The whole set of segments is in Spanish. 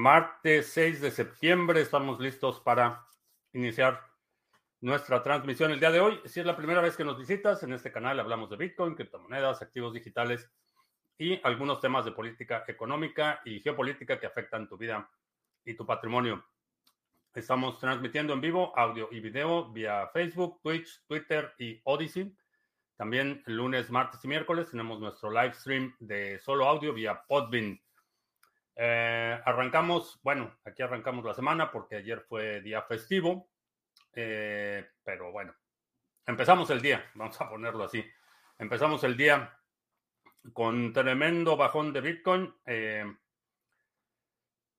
martes 6 de septiembre. Estamos listos para iniciar nuestra transmisión el día de hoy. Si es la primera vez que nos visitas, en este canal hablamos de Bitcoin, criptomonedas, activos digitales y algunos temas de política económica y geopolítica que afectan tu vida y tu patrimonio. Estamos transmitiendo en vivo audio y video vía Facebook, Twitch, Twitter y Odyssey. También lunes, martes y miércoles tenemos nuestro live stream de solo audio vía Podbean. Eh, arrancamos, bueno, aquí arrancamos la semana porque ayer fue día festivo, eh, pero bueno, empezamos el día, vamos a ponerlo así. Empezamos el día con tremendo bajón de Bitcoin. Eh,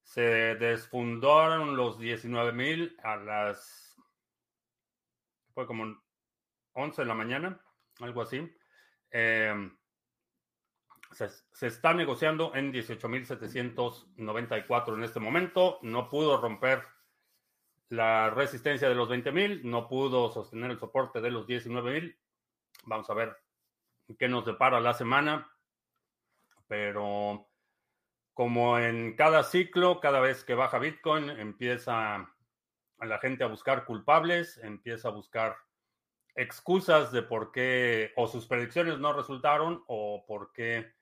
se desfundaron los 19 mil a las, fue como 11 de la mañana, algo así. Se, está negociando en 18.794 en este momento. No pudo romper la resistencia de los 20.000, no pudo sostener el soporte de los 19.000. Vamos a ver qué nos depara la semana. Pero como en cada ciclo, cada vez que baja Bitcoin, empieza la gente a buscar culpables, empieza a buscar excusas de por qué o sus predicciones no resultaron o por qué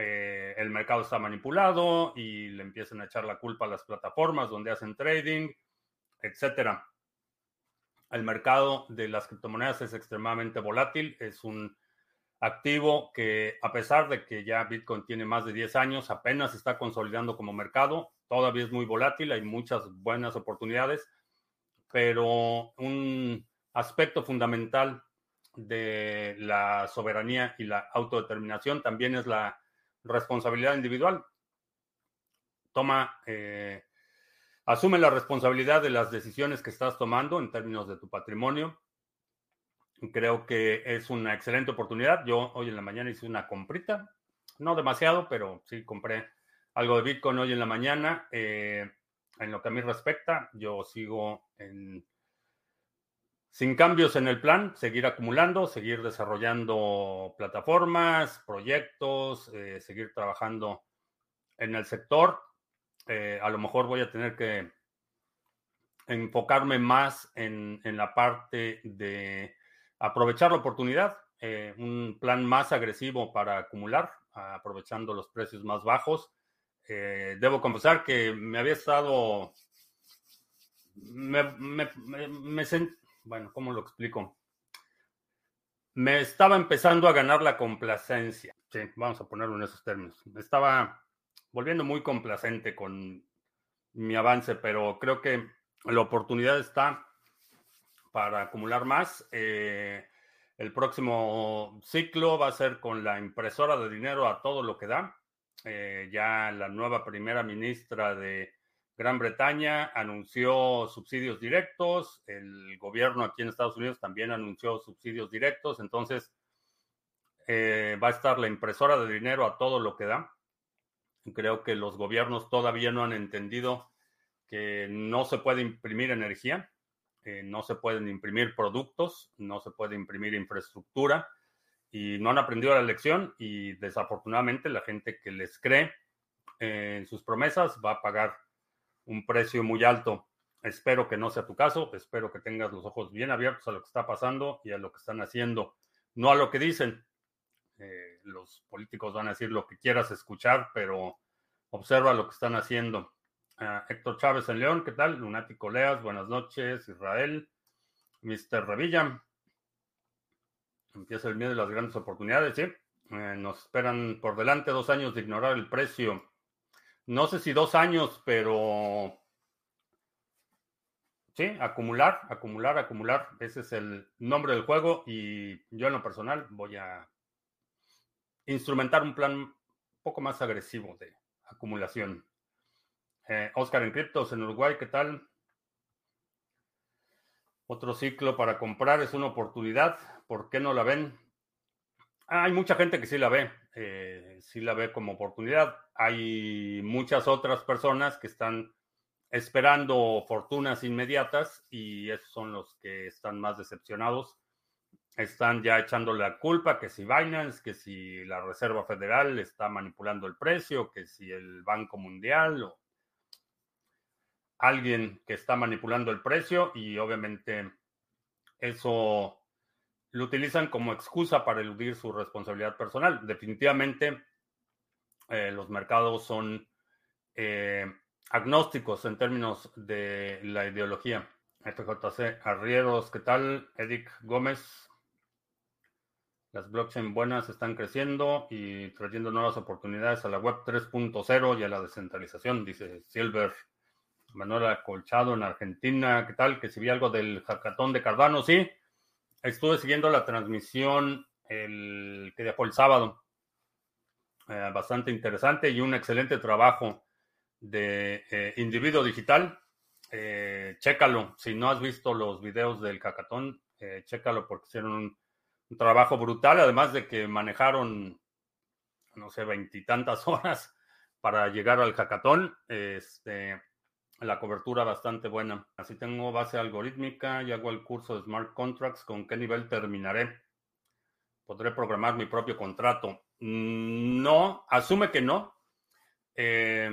eh, el mercado está manipulado y le empiezan a echar la culpa a las plataformas donde hacen trading, etcétera. El mercado de las criptomonedas es extremadamente volátil, es un activo que a pesar de que ya Bitcoin tiene más de 10 años, apenas está consolidando como mercado, todavía es muy volátil, hay muchas buenas oportunidades, pero un aspecto fundamental de la soberanía y la autodeterminación también es la responsabilidad individual. Toma, eh, asume la responsabilidad de las decisiones que estás tomando en términos de tu patrimonio. Creo que es una excelente oportunidad. Yo hoy en la mañana hice una comprita, no demasiado, pero sí compré algo de Bitcoin hoy en la mañana. Eh, en lo que a mí respecta, yo sigo en sin cambios en el plan, seguir acumulando, seguir desarrollando plataformas, proyectos, eh, seguir trabajando en el sector. Eh, a lo mejor voy a tener que enfocarme más en, la parte de aprovechar la oportunidad, eh, un plan más agresivo para acumular, aprovechando los precios más bajos. debo confesar que me había estado, bueno, ¿cómo lo explico? Me estaba empezando a ganar la complacencia. Sí, vamos a ponerlo en esos términos. Me estaba volviendo muy complacente con mi avance, pero creo que la oportunidad está para acumular más. Eh, el próximo ciclo va a ser con la impresora de dinero a todo lo que da. Eh, ya la nueva primera ministra de Gran Bretaña anunció subsidios directos, el gobierno aquí en Estados Unidos también anunció subsidios directos, entonces eh, va a estar la impresora de dinero a todo lo que da. Creo que los gobiernos todavía no han entendido que no se puede imprimir energía, eh, no se pueden imprimir productos, no se puede imprimir infraestructura y no han aprendido la lección y desafortunadamente la gente que les cree en sus promesas va a pagar un precio muy alto. Espero que no sea tu caso, espero que tengas los ojos bien abiertos a lo que está pasando y a lo que están haciendo, no a lo que dicen. Eh, los políticos van a decir lo que quieras escuchar, pero observa lo que están haciendo. Ah, Héctor Chávez en León, ¿qué tal? Lunático Leas, buenas noches, Israel. Mr. Revilla. Empieza el miedo de las grandes oportunidades, ¿sí? Eh, nos esperan por delante dos años de ignorar el precio no sé si dos años, pero sí, acumular, acumular, acumular. Ese es el nombre del juego y yo en lo personal voy a instrumentar un plan un poco más agresivo de acumulación. Eh, Oscar en criptos en Uruguay, ¿qué tal? Otro ciclo para comprar es una oportunidad. ¿Por qué no la ven? Hay mucha gente que sí la ve, eh, sí la ve como oportunidad. Hay muchas otras personas que están esperando fortunas inmediatas y esos son los que están más decepcionados. Están ya echando la culpa que si Binance, que si la Reserva Federal está manipulando el precio, que si el Banco Mundial. alguien que está manipulando el precio y obviamente eso lo utilizan como excusa para eludir su responsabilidad personal. Definitivamente eh, los mercados son eh, agnósticos en términos de la ideología. FJC Arrieros, ¿qué tal? Edic Gómez. Las blockchain buenas están creciendo y trayendo nuevas oportunidades a la web 3.0 y a la descentralización, dice Silver. Manuel Colchado en Argentina, ¿qué tal? Que si vi algo del hackathon de Cardano, sí. Estuve siguiendo la transmisión el que fue el sábado. Eh, bastante interesante y un excelente trabajo de eh, individuo digital. Eh, chécalo. Si no has visto los videos del hackathon, chécalo porque hicieron un, un, trabajo brutal, además de que manejaron, no sé, veintitantas horas para llegar al hackathon. Este, la cobertura bastante buena. Así tengo base algorítmica y hago el curso de Smart Contracts. ¿Con qué nivel terminaré? ¿Podré programar mi propio contrato? Mm, no, asume que no. Eh,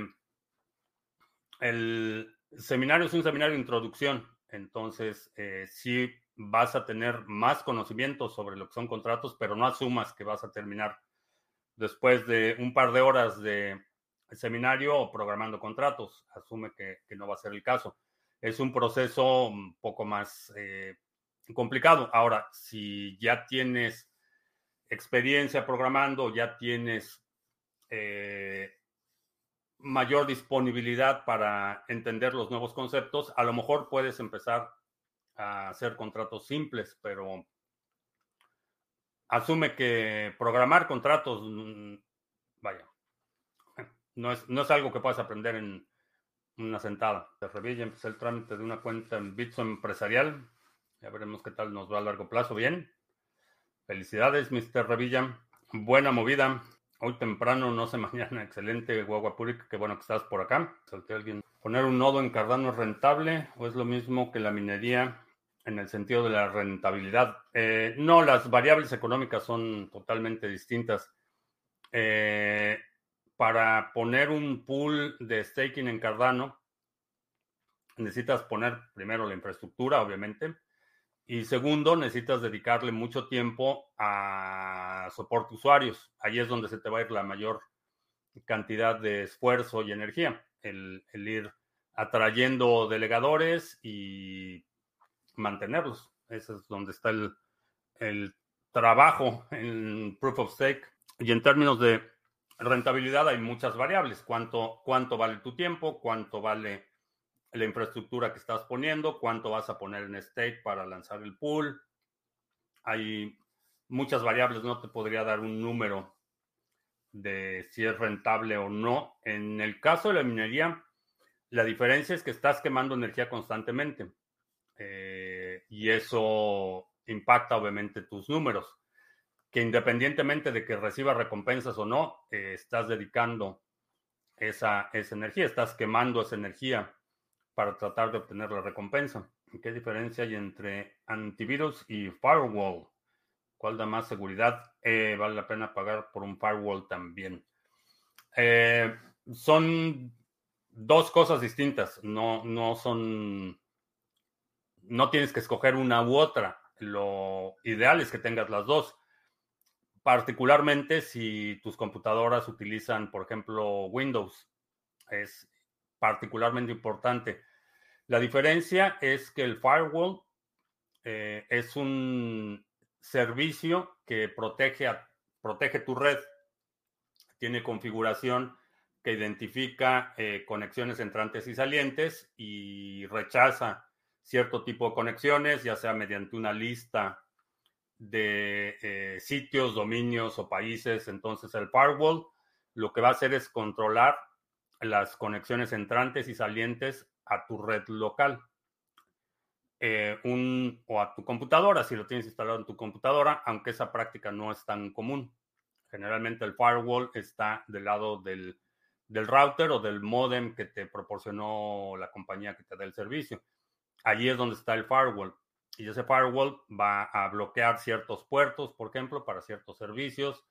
el seminario es un seminario de introducción, entonces eh, sí vas a tener más conocimiento sobre lo que son contratos, pero no asumas que vas a terminar después de un par de horas de seminario o programando contratos. Asume que, no va a ser el caso. Es un proceso un poco más eh, complicado. Ahora, si ya tienes experiencia programando, ya tienes eh, mayor disponibilidad para entender los nuevos conceptos, a lo mejor puedes empezar a hacer contratos simples, pero asume que programar contratos, mm, vaya, no es, no es algo que puedas aprender en una sentada. De Revilla empecé el trámite de una cuenta en Bitso empresarial. Ya veremos qué tal nos va a largo plazo. Bien. Felicidades, Mr. Revilla. Buena movida. Hoy temprano, no sé mañana. Excelente, Guaguapurik. Qué bueno que estás por acá. Salte alguien. ¿Poner un nodo en Cardano es rentable o es lo mismo que la minería en el sentido de la rentabilidad? Eh, no, las variables económicas son totalmente distintas. Eh, para poner un pool de staking en Cardano, necesitas poner primero la infraestructura, obviamente, y segundo, necesitas dedicarle mucho tiempo a soporte usuarios. Ahí es donde se te va a ir la mayor cantidad de esfuerzo y energía, el, ir atrayendo delegadores y mantenerlos. Ese es donde está el, el trabajo en Proof of Stake. Y en términos de rentabilidad hay muchas variables. ¿Cuánto, cuánto vale tu tiempo? ¿Cuánto vale la infraestructura que estás poniendo? ¿Cuánto vas a poner en stake para lanzar el pool? Hay muchas variables. No te podría dar un número de si es rentable o no. En el caso de la minería, la diferencia es que estás quemando energía constantemente. Eh, y eso impacta obviamente tus números que independientemente de que recibas recompensas o no, eh, estás dedicando esa, esa energía, estás quemando esa energía para tratar de obtener la recompensa. ¿Qué diferencia hay entre antivirus y firewall? ¿Cuál da más seguridad? Eh, vale la pena pagar por un firewall también. Eh, son dos cosas distintas. No, no son. No tienes que escoger una u otra. Lo ideal es que tengas las dos particularmente si tus computadoras utilizan, por ejemplo, Windows. Es particularmente importante. La diferencia es que el firewall eh, es un servicio que protege, protege tu red. Tiene configuración que identifica eh, conexiones entrantes y salientes y rechaza cierto tipo de conexiones, ya sea mediante una lista de eh, sitios, dominios o países. Entonces el firewall lo que va a hacer es controlar las conexiones entrantes y salientes a tu red local. Eh, un, o a tu computadora, si lo tienes instalado en tu computadora, aunque esa práctica no es tan común. Generalmente el firewall está del lado del, del router o del modem que te proporcionó la compañía que te da el servicio. Allí es donde está el firewall y ese firewall va a bloquear ciertos puertos, por ejemplo, para ciertos servicios.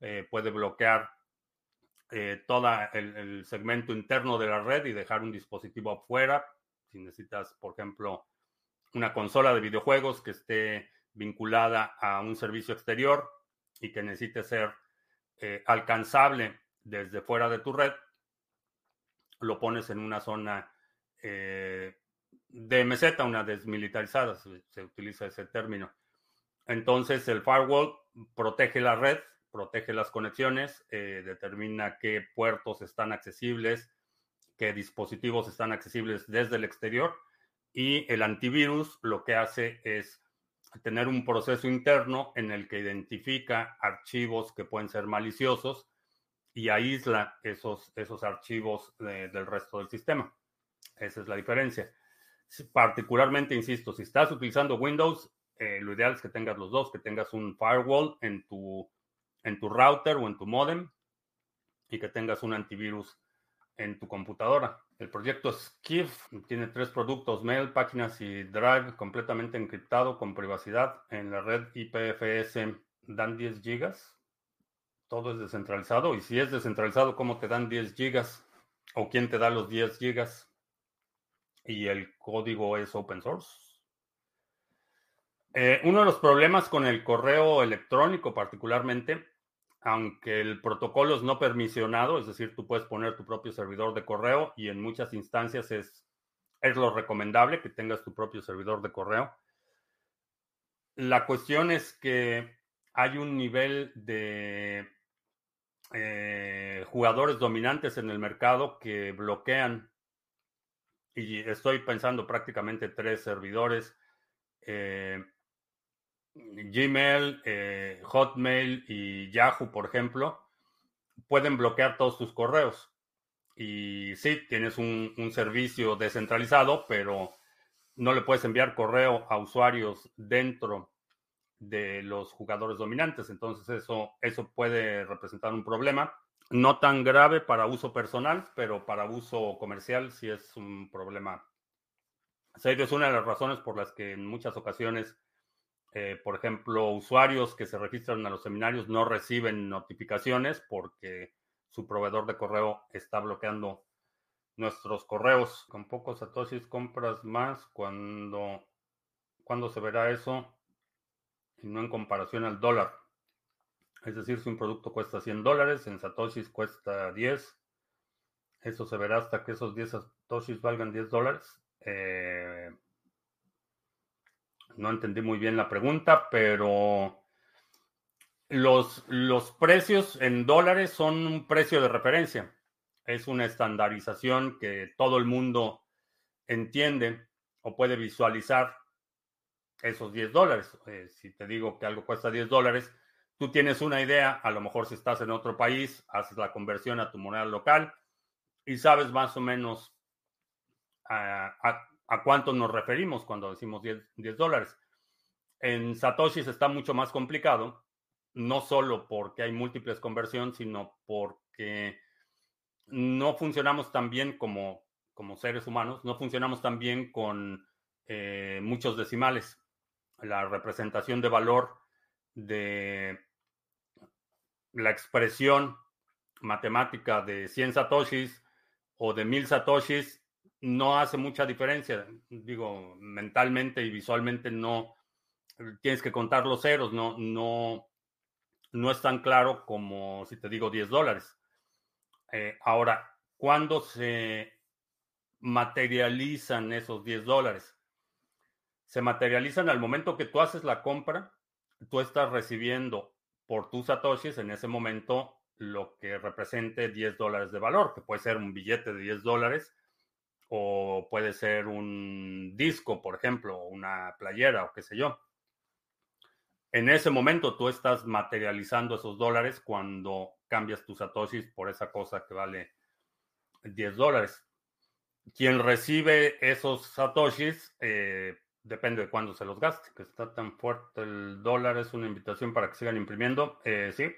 Eh, puede bloquear eh, todo el, segmento interno de la red y dejar un dispositivo afuera Si necesitas, por ejemplo, una consola de videojuegos que esté vinculada a un servicio exterior y que necesite ser eh, alcanzable desde fuera de tu red, lo pones en una zona eh, de meseta, una desmilitarizada, se, utiliza ese término. Entonces el firewall protege la red, protege las conexiones, eh, determina qué puertos están accesibles, qué dispositivos están accesibles desde el exterior y el antivirus lo que hace es tener un proceso interno en el que identifica archivos que pueden ser maliciosos y aísla esos, esos archivos del resto del sistema. Esa es la diferencia. Particularmente, insisto, si estás utilizando Windows, eh, lo ideal es que tengas los dos, que tengas un firewall en tu, en tu router o en tu modem y que tengas un antivirus en tu computadora. El proyecto Skiff tiene tres productos, mail, páginas y drive completamente encriptado con privacidad en la red IPFS. Dan 10 gigas. Todo es descentralizado. Y si es descentralizado, ¿cómo te dan 10 gigas? ¿O quién te da los 10 gigas? Y el código es open source. Eh, uno de los problemas con el correo electrónico particularmente aunque el protocolo es no permisionado, es decir, tú puedes poner tu propio servidor de correo y en muchas instancias es, es lo recomendable que tengas tu propio servidor de correo. La cuestión es que hay un nivel de eh, jugadores dominantes en el mercado que bloquean, y estoy pensando prácticamente tres servidores. Eh, Gmail, eh, Hotmail y Yahoo, por ejemplo, pueden bloquear todos tus correos. Y sí, tienes un, servicio descentralizado, pero no le puedes enviar correo a usuarios dentro de los jugadores dominantes. Entonces eso, eso puede representar un problema. No tan grave para uso personal, pero para uso comercial sí es un problema serio. Es una de las razones por las que en muchas ocasiones eh, por ejemplo, usuarios que se registran a los seminarios no reciben notificaciones porque su proveedor de correo está bloqueando nuestros correos. Con pocos satoshis compras más cuando, cuando se verá eso y no en comparación al dólar. Es decir, si un producto cuesta 100 dólares, en satoshis cuesta 10. Eso se verá hasta que esos 10 satoshis valgan 10 dólares. Eh, no entendí muy bien la pregunta, pero los, los precios en dólares son un precio de referencia. Es una estandarización que todo el mundo entiende o puede visualizar esos 10 dólares. Eh, si te digo que algo cuesta 10 dólares, tú tienes una idea, a lo mejor si estás en otro país, haces la conversión a tu moneda local y sabes más o menos a, cuánto nos referimos cuando decimos 10, dólares. En Satoshis está mucho más complicado, no solo porque hay múltiples conversiones, sino porque no funcionamos tan bien como, como seres humanos, no funcionamos tan bien con eh, muchos decimales. La representación de valor de la expresión matemática de 100 satoshis o de 1000 satoshis no hace mucha diferencia. Digo, mentalmente y visualmente no tienes que contar los ceros, no, no, no es tan claro como si te digo 10 dólares. Eh, ahora, ¿cuándo se materializan esos 10 dólares? Se materializan al momento que tú haces la compra, tú estás recibiendo por tus satoshis en ese momento lo que represente 10 dólares de valor, que puede ser un billete de 10 dólares o puede ser un disco, por ejemplo, una playera o qué sé yo. En ese momento tú estás materializando esos dólares cuando cambias tus satoshis por esa cosa que vale 10 dólares. Quien recibe esos satoshis eh, depende de cuándo se los gaste, que está tan fuerte el dólar, es una invitación para que sigan imprimiendo. Eh, sí.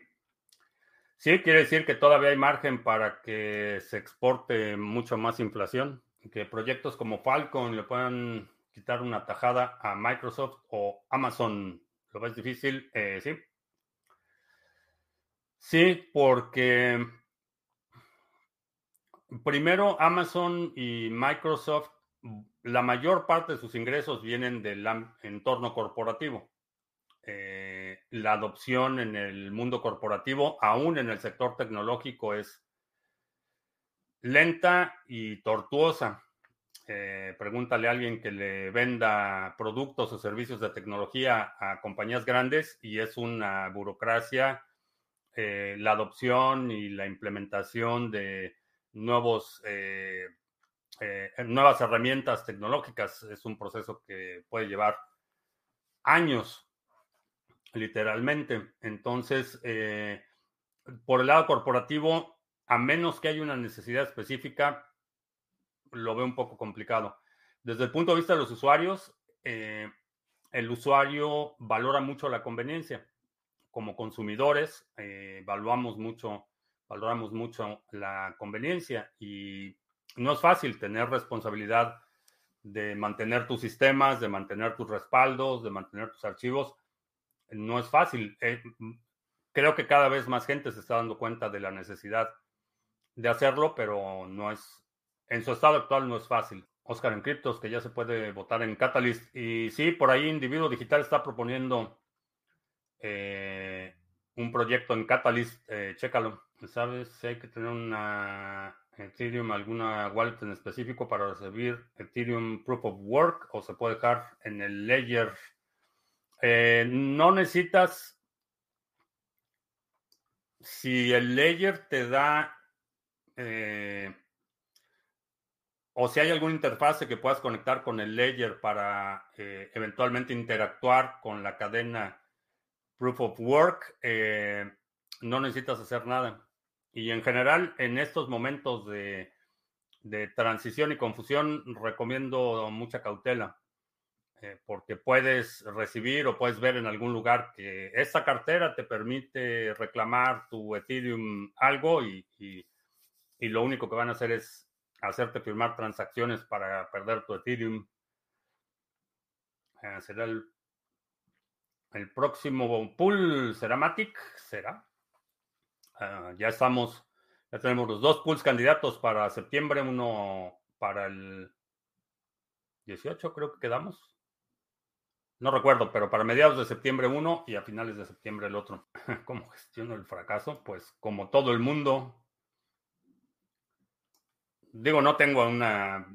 Sí, quiere decir que todavía hay margen para que se exporte mucho más inflación que proyectos como Falcon le puedan quitar una tajada a Microsoft o Amazon. ¿Lo ves difícil? Eh, sí. Sí, porque primero Amazon y Microsoft la mayor parte de sus ingresos vienen del entorno corporativo. Eh, la adopción en el mundo corporativo, aún en el sector tecnológico, es lenta y tortuosa. Eh, pregúntale a alguien que le venda productos o servicios de tecnología a compañías grandes y es una burocracia, eh, la adopción y la implementación de nuevos, eh, nuevas herramientas tecnológicas es un proceso que puede llevar años, literalmente. Entonces, por el lado corporativo, a menos que haya una necesidad específica, lo veo un poco complicado. Desde el punto de vista de los usuarios, eh, el usuario valora mucho la conveniencia. Como consumidores, eh, evaluamos mucho, valoramos mucho la conveniencia y no es fácil tener responsabilidad de mantener tus sistemas, de mantener tus respaldos, de mantener tus archivos. No es fácil. Eh, creo que cada vez más gente se está dando cuenta de la necesidad de hacerlo, pero no es en su estado actual no es fácil. Oscar en Criptos, que ya se puede votar en Catalyst. Y sí, por ahí Individuo Digital está proponiendo eh, un proyecto en Catalyst. Eh, chécalo. ¿Sabes hay que tener una Ethereum, alguna wallet en específico para recibir Ethereum Proof of Work o se puede dejar en el Ledger? Eh, no necesitas. Si el Ledger te da o si hay alguna interfase que puedas conectar con el Ledger para eh, eventualmente interactuar con la cadena Proof of Work, eh, no necesitas hacer nada. Y en general, en estos momentos de, transición y confusión, recomiendo mucha cautela, eh, porque puedes recibir o puedes ver en algún lugar que esta cartera te permite reclamar tu Ethereum algo y lo único que van a hacer es hacerte firmar transacciones para perder tu Ethereum. Eh, será el, el, próximo pool, ¿será Matic? ¿Será? Ah, ya estamos, ya tenemos los dos pools candidatos para septiembre, uno para el 18 creo que quedamos. No recuerdo, pero para mediados de septiembre uno y a finales de septiembre el otro. ¿Cómo gestiono el fracaso? Pues como todo el mundo, digo, no tengo una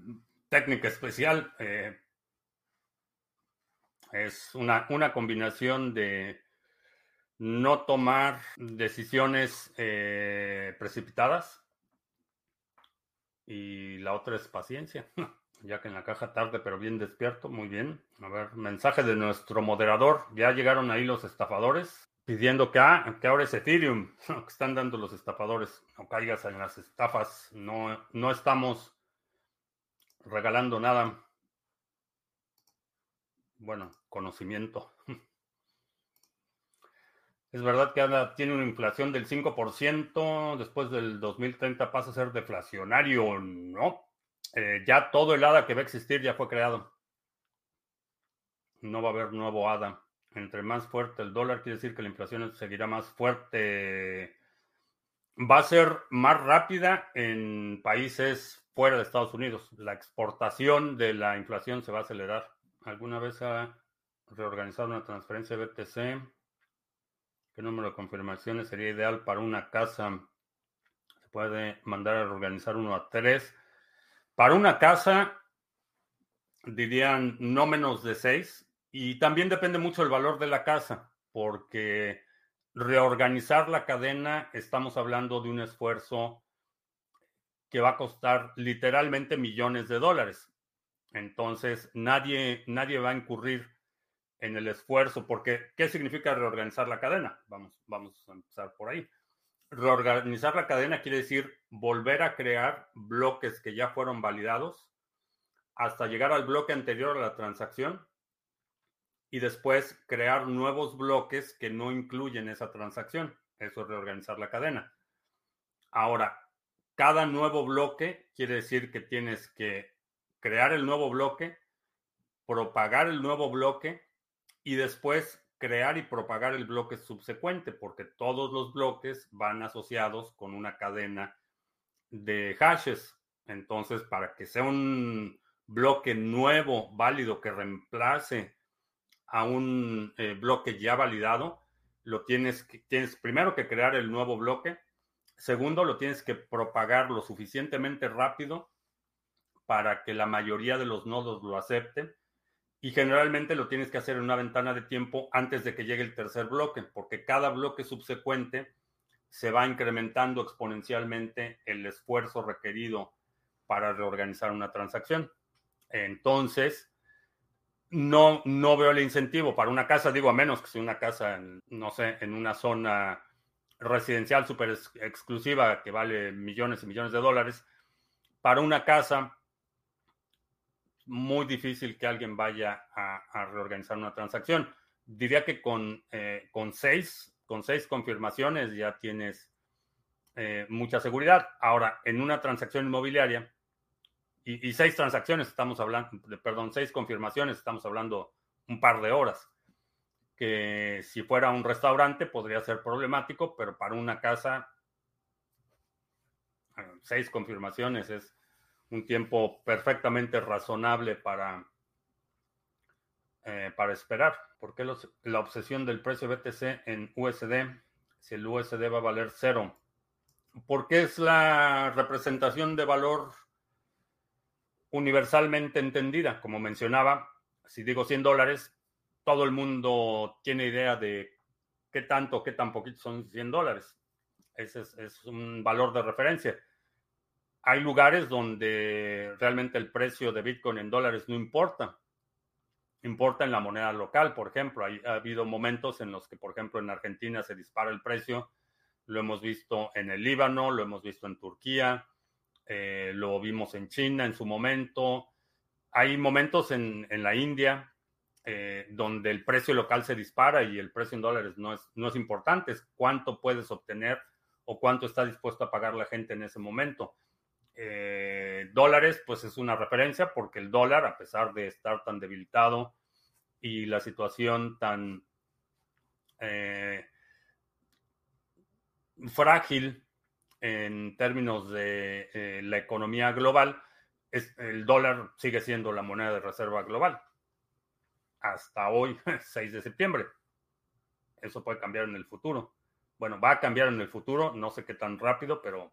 técnica especial. Eh, es una, una, combinación de no tomar decisiones eh, precipitadas y la otra es paciencia, ya que en la caja tarde pero bien despierto, muy bien. A ver, mensaje de nuestro moderador, ya llegaron ahí los estafadores pidiendo que, ah, que ahora es Ethereum, que están dando los estafadores. No caigas en las estafas, no, no estamos regalando nada. Bueno, conocimiento. Es verdad que ahora tiene una inflación del 5%, después del 2030 pasa a ser deflacionario, ¿no? Eh, ya todo el ADA que va a existir ya fue creado. No va a haber nuevo ADA entre más fuerte el dólar, quiere decir que la inflación seguirá más fuerte. Va a ser más rápida en países fuera de Estados Unidos. La exportación de la inflación se va a acelerar. ¿Alguna vez ha reorganizado una transferencia BTC? ¿Qué número de confirmaciones sería ideal para una casa? Se puede mandar a reorganizar uno a tres. Para una casa, dirían no menos de seis y también depende mucho del valor de la casa, porque reorganizar la cadena, estamos hablando de un esfuerzo que va a costar literalmente millones de dólares. Entonces, nadie, nadie va a incurrir en el esfuerzo, porque ¿qué significa reorganizar la cadena? Vamos, vamos a empezar por ahí. Reorganizar la cadena quiere decir volver a crear bloques que ya fueron validados hasta llegar al bloque anterior a la transacción y después crear nuevos bloques que no incluyen esa transacción. Eso es reorganizar la cadena. Ahora, cada nuevo bloque quiere decir que tienes que crear el nuevo bloque, propagar el nuevo bloque y después crear y propagar el bloque subsecuente, porque todos los bloques van asociados con una cadena de hashes. Entonces, para que sea un bloque nuevo, válido, que reemplace a un eh, bloque ya validado, lo tienes, que, tienes primero que crear el nuevo bloque. Segundo, lo tienes que propagar lo suficientemente rápido para que la mayoría de los nodos lo acepten. Y generalmente lo tienes que hacer en una ventana de tiempo antes de que llegue el tercer bloque, porque cada bloque subsecuente se va incrementando exponencialmente el esfuerzo requerido para reorganizar una transacción. Entonces, no, no veo el incentivo para una casa, digo, a menos que sea una casa, no sé, en una zona residencial súper exclusiva que vale millones y millones de dólares. Para una casa, muy difícil que alguien vaya a, reorganizar una transacción. Diría que con, eh, con, seis, con seis confirmaciones ya tienes eh, mucha seguridad. Ahora, en una transacción inmobiliaria, y, seis transacciones, estamos hablando, perdón, seis confirmaciones, estamos hablando un par de horas. Que si fuera un restaurante podría ser problemático, pero para una casa, eh, seis confirmaciones es un tiempo perfectamente razonable para, eh, para esperar. ¿Por qué la obsesión del precio BTC en USD si el USD va a valer cero? Porque es la representación de valor universalmente entendida. Como mencionaba, si digo 100 dólares, todo el mundo tiene idea de qué tanto, qué tan poquito son 100 dólares. Ese es, un valor de referencia. Hay lugares donde realmente el precio de Bitcoin en dólares no importa. Importa en la moneda local, por ejemplo. ha habido momentos en los que, por ejemplo, en Argentina se dispara el precio. Lo hemos visto en el Líbano, lo hemos visto en Turquía, eh, lo vimos en China en su momento. Hay momentos en, la India eh, donde el precio local se dispara y el precio en dólares no es, no es importante, es cuánto puedes obtener o cuánto está dispuesto a pagar la gente en ese momento. Eh, dólares, pues es una referencia porque el dólar, a pesar de estar tan debilitado y la situación tan frágil en términos de eh, la economía global, es, el dólar sigue siendo la moneda de reserva global. Hasta hoy, 6 de septiembre. Eso puede cambiar en el futuro. Bueno, va a cambiar en el futuro, no sé qué tan rápido, pero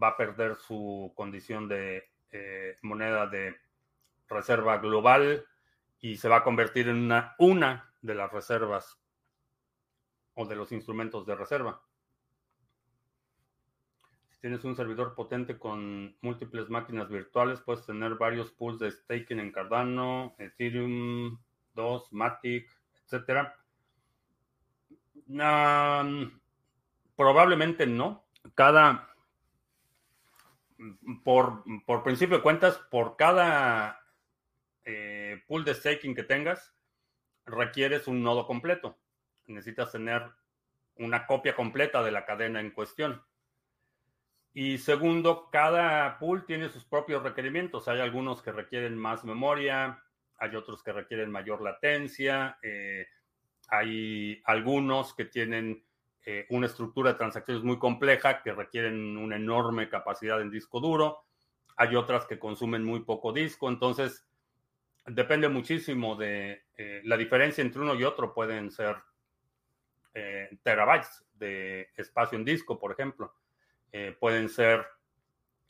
va a perder su condición de eh, moneda de reserva global y se va a convertir en una, de las reservas o de los instrumentos de reserva tienes un servidor potente con múltiples máquinas virtuales, puedes tener varios pools de staking en Cardano, Ethereum 2, Matic, etc. probablemente no. Cada, por, principio de cuentas, por cada eh, pool de staking que tengas, requieres un nodo completo. Necesitas tener una copia completa de la cadena en cuestión. Y segundo, cada pool tiene sus propios requerimientos. Hay algunos que requieren más memoria, hay otros que requieren mayor latencia, eh, hay algunos que tienen eh, una estructura de transacciones muy compleja que requieren una enorme capacidad en disco duro, hay otras que consumen muy poco disco, entonces depende muchísimo de eh, la diferencia entre uno y otro, pueden ser terabytes de espacio en disco, por ejemplo. Eh, pueden ser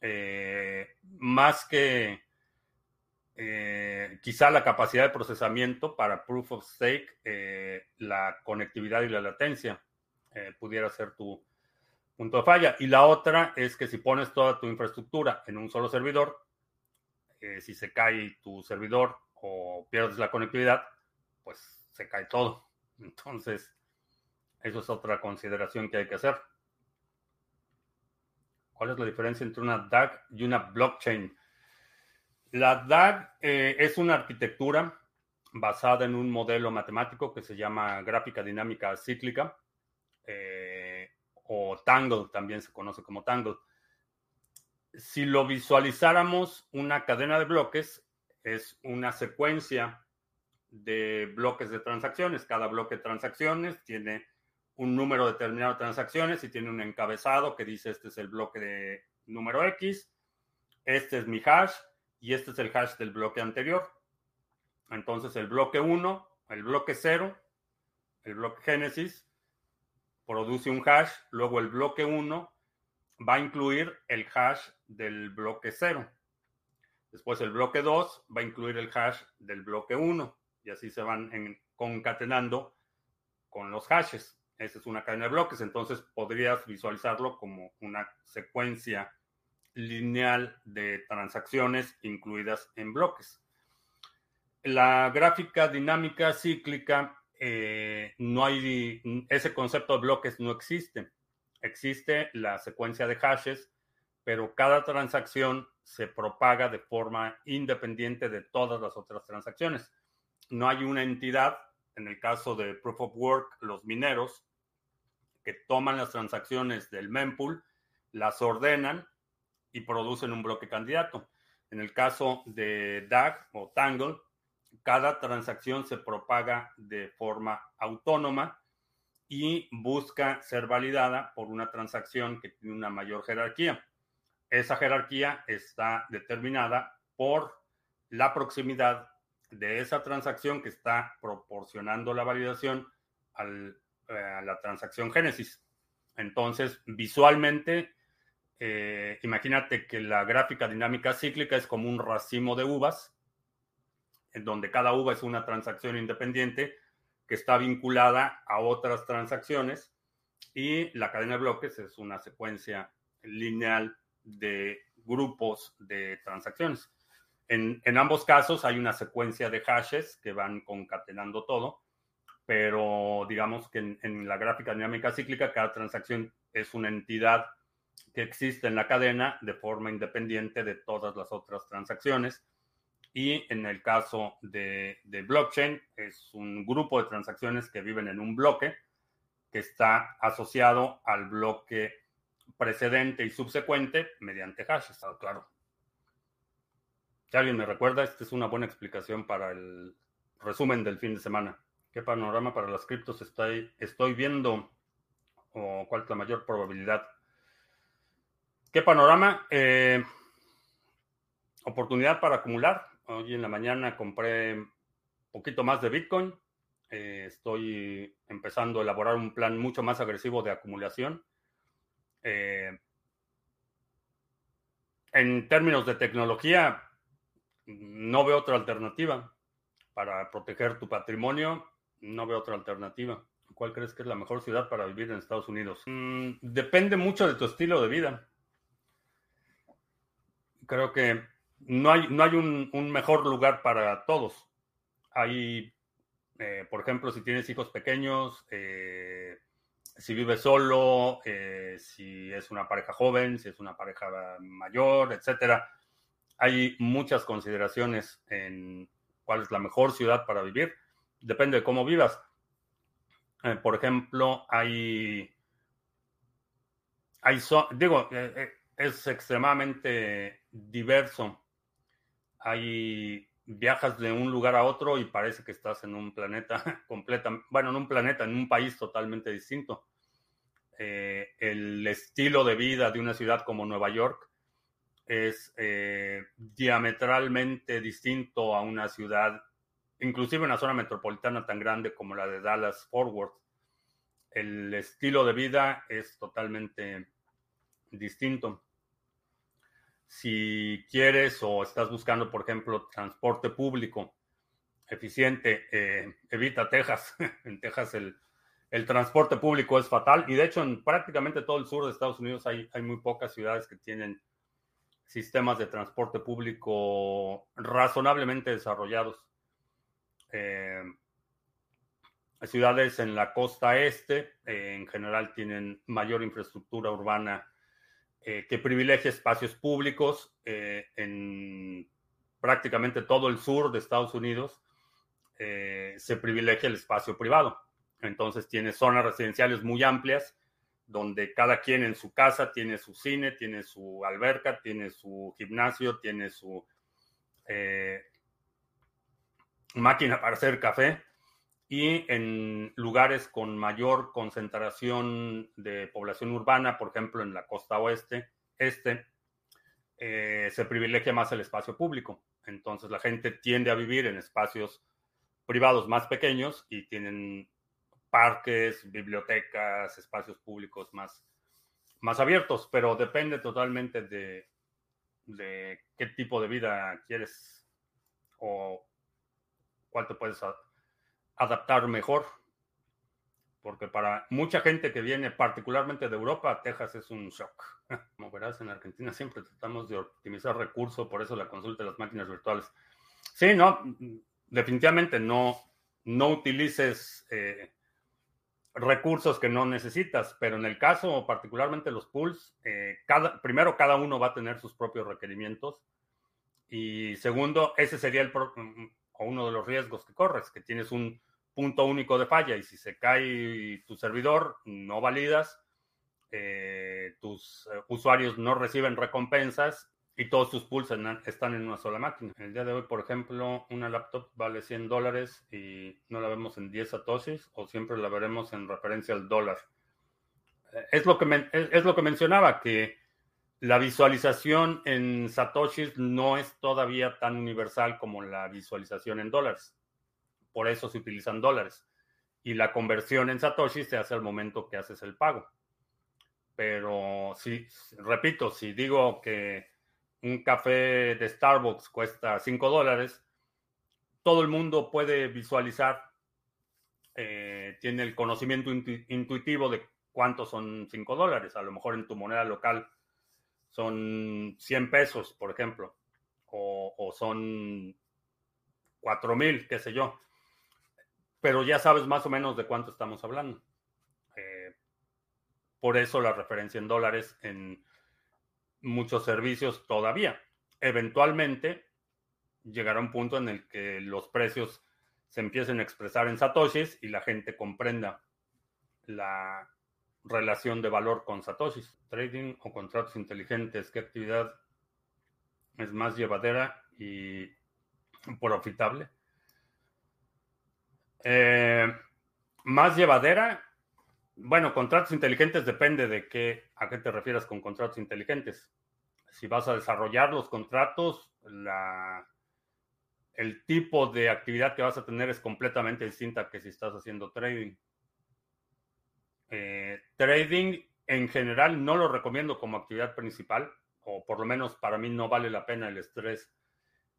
eh, más que eh, quizá la capacidad de procesamiento para proof of stake, la conectividad y la latencia pudiera ser tu punto de falla. Y la otra es que si pones toda tu infraestructura en un solo servidor, si se cae tu servidor o pierdes la conectividad, pues se cae todo. Entonces, eso es otra consideración que hay que hacer. ¿Cuál es la diferencia entre una DAG y una blockchain? La DAG eh, es una arquitectura basada en un modelo matemático que se llama gráfica dinámica cíclica, eh, o Tangle, también se conoce como Tangle. Si lo visualizáramos, una cadena de bloques es una secuencia de bloques de transacciones. Cada bloque de transacciones tiene un número determinado de transacciones y tiene un encabezado que dice este es el bloque de número X, este es mi hash y este es el hash del bloque anterior. Entonces el bloque 1, el bloque 0, el bloque génesis, produce un hash, luego el bloque 1 va a incluir el hash del bloque 0. Después el bloque 2 va a incluir el hash del bloque 1 y así se van concatenando con los hashes. Esa es una cadena de bloques, entonces podrías visualizarlo como una secuencia lineal de transacciones incluidas en bloques. La gráfica dinámica cíclica, eh, no hay, ese concepto de bloques no existe. Existe la secuencia de hashes, pero cada transacción se propaga de forma independiente de todas las otras transacciones. No hay una entidad, en el caso de Proof of Work, los mineros, que toman las transacciones del mempool, las ordenan y producen un bloque candidato. En el caso de DAG o Tangle, cada transacción se propaga de forma autónoma y busca ser validada por una transacción que tiene una mayor jerarquía. Esa jerarquía está determinada por la proximidad de esa transacción que está proporcionando la validación al, eh, a la transacción Génesis. Entonces, visualmente, eh, imagínate que la gráfica dinámica cíclica es como un racimo de uvas, en donde cada uva es una transacción independiente que está vinculada a otras transacciones y la cadena de bloques es una secuencia lineal de grupos de transacciones. En, ambos casos hay una secuencia de hashes que van concatenando todo, pero digamos que en, en la gráfica dinámica cíclica cada transacción es una entidad que existe en la cadena de forma independiente de todas las otras transacciones. Y en el caso de, blockchain, es un grupo de transacciones que viven en un bloque que está asociado al bloque precedente y subsecuente mediante hash, está claro. Si alguien me recuerda, esta es una buena explicación para el resumen del fin de semana. ¿Qué panorama para las criptos estoy, estoy viendo? ¿O cuál es la mayor probabilidad? ¿Qué panorama? Eh, oportunidad para acumular. Hoy en la mañana compré un poquito más de Bitcoin. Eh, estoy empezando a elaborar un plan mucho más agresivo de acumulación. Eh, en términos de tecnología, no veo otra alternativa. Para proteger tu patrimonio, no veo otra alternativa. ¿Cuál crees que es la mejor ciudad para vivir en Estados Unidos? Mm, depende mucho de tu estilo de vida creo que no hay, no hay un, mejor lugar para todos. Hay, eh, por ejemplo, si tienes hijos pequeños, eh, si vives solo, eh, si es una pareja joven, si es una pareja mayor, etcétera. Hay muchas consideraciones en cuál es la mejor ciudad para vivir. Depende de cómo vivas. por ejemplo, hay, hay digo, es extremadamente diverso. Hay viajas de un lugar a otro y parece que estás en un planeta completa, bueno, en un planeta, en un país totalmente distinto. Eh, el estilo de vida de una ciudad como Nueva York es eh, diametralmente distinto a una ciudad, inclusive una zona metropolitana tan grande como la de Dallas Forward. El estilo de vida es totalmente distinto. Si quieres o estás buscando, por ejemplo, transporte público eficiente, eh, evita Texas. en Texas el, transporte público es fatal y de hecho en prácticamente todo el sur de Estados Unidos hay, hay muy pocas ciudades que tienen sistemas de transporte público razonablemente desarrollados. Eh, ciudades en la costa este eh, en general tienen mayor infraestructura urbana eh, que privilegia espacios públicos eh, en prácticamente todo el sur de Estados Unidos. Eh, se privilegia el espacio privado. Entonces tiene zonas residenciales muy amplias donde cada quien en su casa tiene su cine, tiene su alberca, tiene su gimnasio, tiene su máquina para hacer café y en lugares con mayor concentración de población urbana, por ejemplo, en la costa oeste, este, eh, se privilegia más el espacio público. Entonces la gente tiende a vivir en espacios privados más pequeños y tienen parques, bibliotecas, espacios públicos más, más abiertos, pero depende totalmente de, de qué tipo de vida quieres o cuál te puedes adaptar mejor. Porque para mucha gente que viene particularmente de Europa, Texas es un shock. Como verás, en Argentina siempre tratamos de optimizar recursos, por eso la consulta de las máquinas virtuales. Sí, no, definitivamente no, no utilices eh, recursos que no necesitas, pero en el caso particularmente los pools, eh, cada, primero cada uno va a tener sus propios requerimientos y segundo, ese sería el mm, o uno de los riesgos que corres, que tienes un punto único de falla y si se cae tu servidor, no validas, eh, tus eh, usuarios no reciben recompensas y todos tus pools están en una sola máquina. El día de hoy, por ejemplo, una laptop vale 100 dólares y no la vemos en 10 satoshis o siempre la veremos en referencia al dólar. Eh, es lo que, es, lo que mencionaba, que la visualización en satoshis no es todavía tan universal como la visualización en dólares. Por eso se utilizan dólares. Y la conversión en satoshis se hace al momento que haces el pago. Pero sí, repito, si digo que un café de Starbucks cuesta 5 dólares, todo el mundo puede visualizar, eh, tiene el conocimiento intuitivo de cuántos son 5 dólares. A lo mejor en tu moneda local son 100 pesos, por ejemplo, o, o son 4 mil, qué sé yo. Pero ya sabes más o menos de cuánto estamos hablando. Eh, por eso la referencia en dólares en muchos servicios todavía. Eventualmente llegará un punto en el que los precios se empiecen a expresar en satoshis y la gente comprenda la relación de valor con satoshis. Trading o contratos inteligentes, ¿qué actividad es más llevadera y profitable? Eh, más llevadera bueno, contratos inteligentes depende de qué, a qué te refieras con contratos inteligentes. Si vas a desarrollar los contratos, la, el tipo de actividad que vas a tener es completamente distinta que si estás haciendo trading. Eh, trading en general no lo recomiendo como actividad principal, o por lo menos para mí no vale la pena el estrés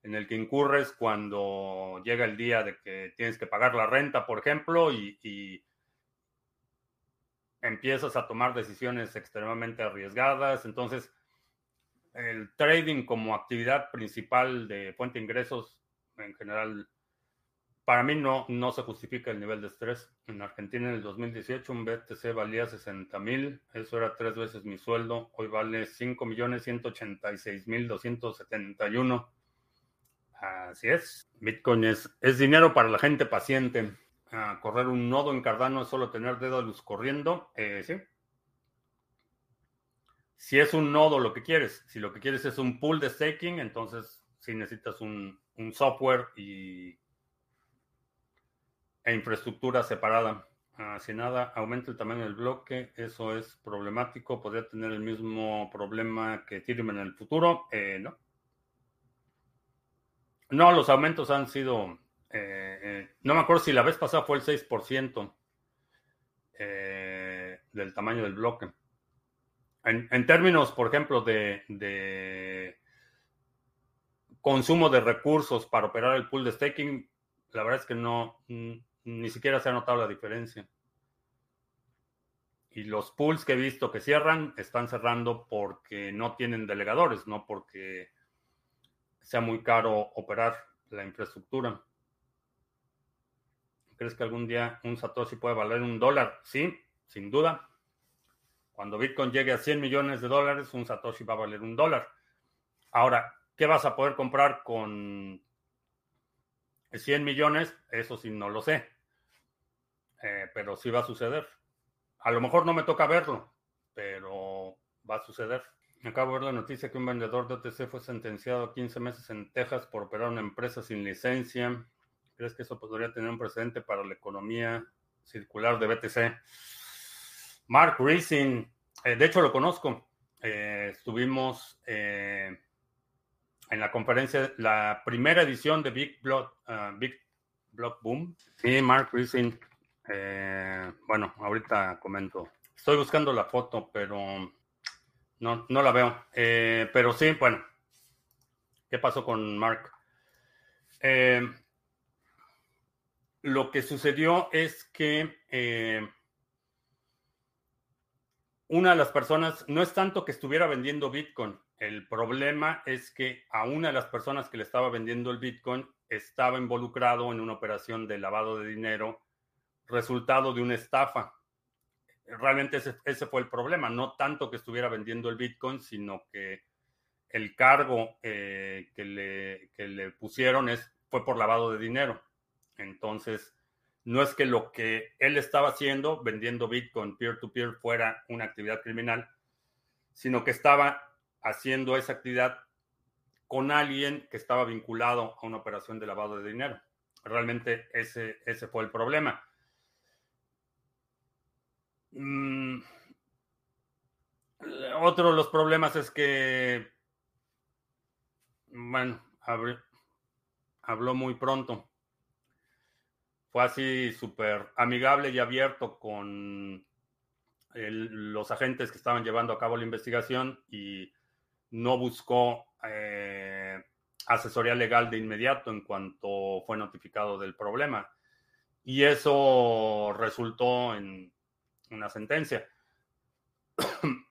en el que incurres cuando llega el día de que tienes que pagar la renta, por ejemplo, y empiezas a tomar decisiones extremadamente arriesgadas. Entonces, el trading como actividad principal de fuente de ingresos, en general, para mí no, no se justifica el nivel de estrés. En Argentina en el 2018 un BTC valía 60 mil, eso era tres veces mi sueldo, hoy vale 5 millones 186 mil 271. Así es, Bitcoin es, es dinero para la gente paciente correr un nodo en Cardano es solo tener dedo de luz corriendo. Eh. Si es un nodo lo que quieres, si lo que quieres es un pool de staking, entonces sí necesitas un, software y, e infraestructura separada. Ah, si nada, aumenta el tamaño del bloque, eso es problemático. Podría tener el mismo problema que Ethereum en el futuro. Eh, no. No, los aumentos han sido eh, eh, no me acuerdo si la vez pasada fue el 6% eh, del tamaño del bloque. En, términos, por ejemplo, de, consumo de recursos para operar el pool de staking, la verdad es que no, ni siquiera se ha notado la diferencia. Y los pools que he visto que cierran, están cerrando porque no tienen delegadores, no porque sea muy caro operar la infraestructura. ¿Crees que algún día un Satoshi puede valer un dólar? Sí, sin duda. Cuando Bitcoin llegue a 100 millones de dólares, un Satoshi va a valer un dólar. Ahora, ¿qué vas a poder comprar con 100 millones? Eso sí, no lo sé. Eh, pero sí va a suceder. A lo mejor no me toca verlo, pero va a suceder. Acabo de ver la noticia que un vendedor de OTC fue sentenciado a 15 meses en Texas por operar una empresa sin licencia. ¿Crees que eso podría tener un precedente para la economía circular de BTC? Mark Rising, eh, de hecho lo conozco. Eh, estuvimos, eh, en la conferencia, la primera edición de Big Block, uh, Big Block Boom. Y Mark Rising, eh, bueno, ahorita comento. Estoy buscando la foto, pero no, no la veo. Eh, pero sí, bueno, ¿qué pasó con Mark? Eh, lo que sucedió es que una de las personas, no es tanto que estuviera vendiendo Bitcoin, el problema es que a una de las personas que le estaba vendiendo el Bitcoin estaba involucrado en una operación de lavado de dinero, resultado de una estafa. Realmente ese, fue el problema, no tanto que estuviera vendiendo el Bitcoin, sino que el cargo eh, que, le, que le pusieron es, fue por lavado de dinero. Entonces, no es que lo que él estaba haciendo, vendiendo Bitcoin peer-to-peer, fuera una actividad criminal, sino que estaba haciendo esa actividad con alguien que estaba vinculado a una operación de lavado de dinero. Realmente ese, ese fue el problema. Mm, otro de los problemas es que, bueno, habló muy pronto fue así súper amigable y abierto con los agentes que estaban llevando a cabo la investigación y no buscó eh, asesoría legal de inmediato en cuanto fue notificado del problema. Y eso resultó en una sentencia.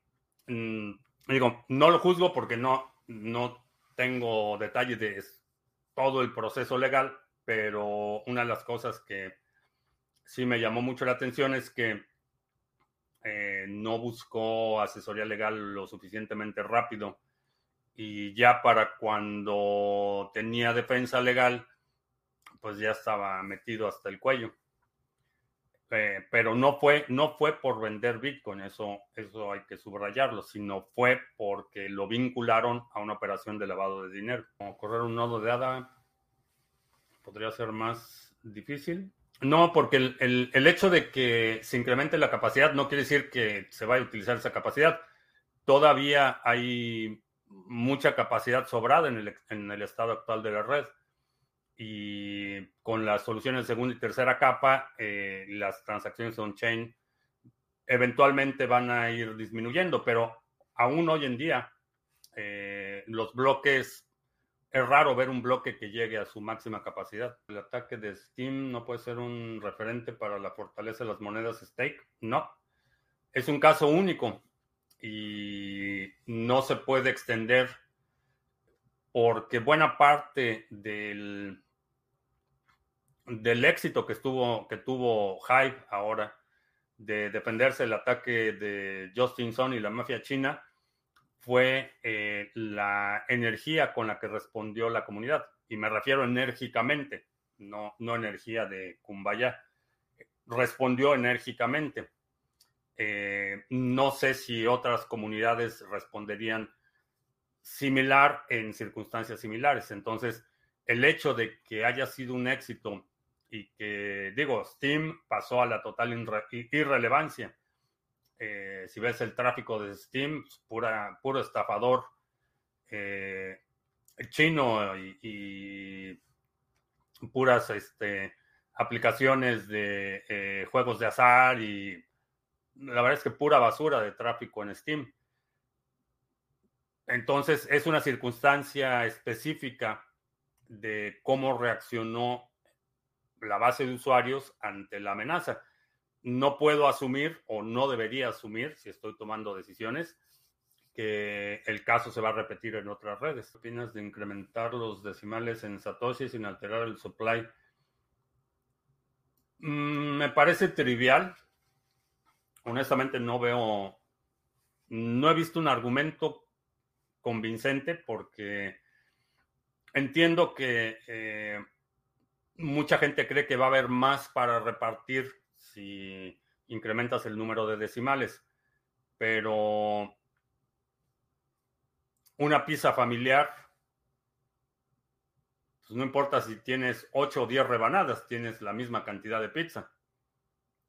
Mm, digo, no lo juzgo porque no, no tengo detalles de todo el proceso legal, pero una de las cosas que sí me llamó mucho la atención es que eh, no buscó asesoría legal lo suficientemente rápido y ya para cuando tenía defensa legal, pues ya estaba metido hasta el cuello. Eh, pero no fue, no fue por vender Bitcoin, eso, eso hay que subrayarlo, sino fue porque lo vincularon a una operación de lavado de dinero. Como correr un nodo de ADA podría ser más difícil. No, porque el, hecho de que se incremente la capacidad no quiere decir que se vaya a utilizar esa capacidad. Todavía hay mucha capacidad sobrada en el, en el estado actual de la red. Y con las soluciones de segunda y tercera capa, eh, las transacciones on-chain eventualmente van a ir disminuyendo, pero aún hoy en día eh, los bloques es raro ver un bloque que llegue a su máxima capacidad. El ataque de Steam no puede ser un referente para la fortaleza de las monedas stake. No. Es un caso único y no se puede extender porque buena parte del, del éxito que, estuvo, que tuvo Hive ahora de defenderse del ataque de Justin Sun y la mafia china fue eh, la energía con la que respondió la comunidad. Y me refiero enérgicamente, no, no energía de Kumbaya. Respondió enérgicamente. Eh, no sé si otras comunidades responderían similar en circunstancias similares. Entonces, el hecho de que haya sido un éxito y que, digo, Steam pasó a la total irrelevancia eh, si ves el tráfico de Steam, pura, puro estafador eh, chino y, puras este, aplicaciones de eh, juegos de azar y la verdad es que pura basura de tráfico en Steam. Entonces es una circunstancia específica de cómo reaccionó la base de usuarios ante la amenaza no puedo asumir o no debería asumir, si estoy tomando decisiones, que el caso se va a repetir en otras redes. ¿Qué opinas de incrementar los decimales en Satoshi sin alterar el supply? Mm, me parece trivial. Honestamente no veo, no he visto un argumento convincente porque entiendo que eh, mucha gente cree que va a haber más para repartir si incrementas el número de decimales. Pero una pizza familiar, pues no importa si tienes 8 o 10 rebanadas, tienes la misma cantidad de pizza.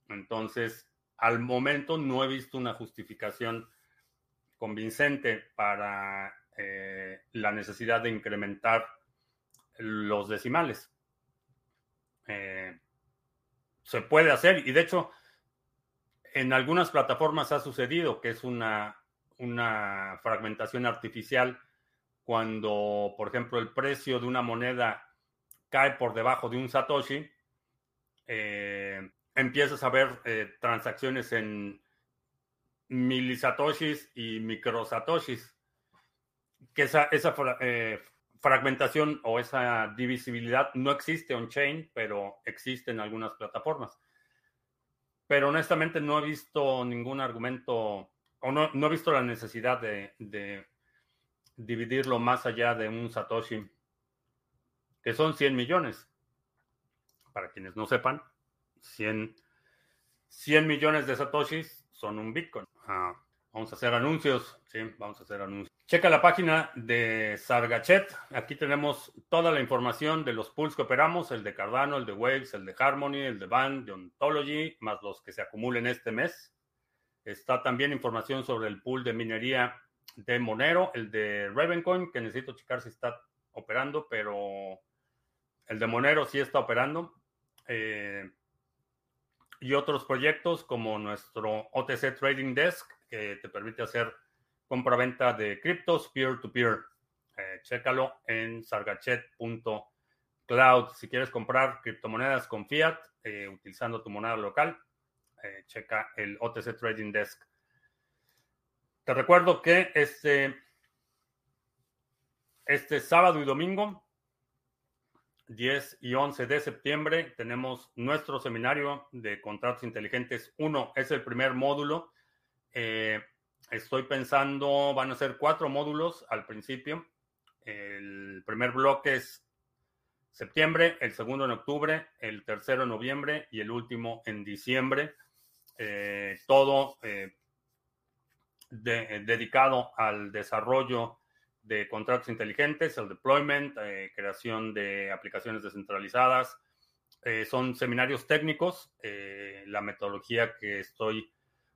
Entonces, al momento no he visto una justificación convincente para eh, la necesidad de incrementar los decimales. Eh, se puede hacer y de hecho en algunas plataformas ha sucedido que es una, una fragmentación artificial cuando, por ejemplo, el precio de una moneda cae por debajo de un Satoshi, eh, empiezas a ver eh, transacciones en milisatoshis y microsatoshis. Que esa, esa fragmentación o esa divisibilidad no existe on-chain, pero existe en algunas plataformas. Pero honestamente no he visto ningún argumento o no, no he visto la necesidad de, dividirlo más allá de un Satoshi, que son 100 millones. Para quienes no sepan, 100, 100 millones de Satoshis son un Bitcoin. Ah, vamos a hacer anuncios. Sí, vamos a hacer anuncios. Checa la página de Sargachet. Aquí tenemos toda la información de los pools que operamos, el de Cardano, el de Waves, el de Harmony, el de Band, de Ontology, más los que se acumulen este mes. Está también información sobre el pool de minería de Monero, el de Ravencoin, que necesito checar si está operando, pero el de Monero sí está operando. Eh, y otros proyectos como nuestro OTC Trading Desk, que te permite hacer compra-venta de criptos peer-to-peer. Eh, chécalo en sargachet.cloud. Si quieres comprar criptomonedas con fiat eh, utilizando tu moneda local, eh, checa el OTC Trading Desk. Te recuerdo que este, este sábado y domingo, 10 y 11 de septiembre, tenemos nuestro seminario de contratos inteligentes 1. Es el primer módulo. Eh, Estoy pensando, van a ser cuatro módulos al principio. El primer bloque es septiembre, el segundo en octubre, el tercero en noviembre y el último en diciembre. Eh, todo eh, dedicado al desarrollo de contratos inteligentes, el deployment, eh, creación de aplicaciones descentralizadas. son seminarios técnicos. la metodología que estoy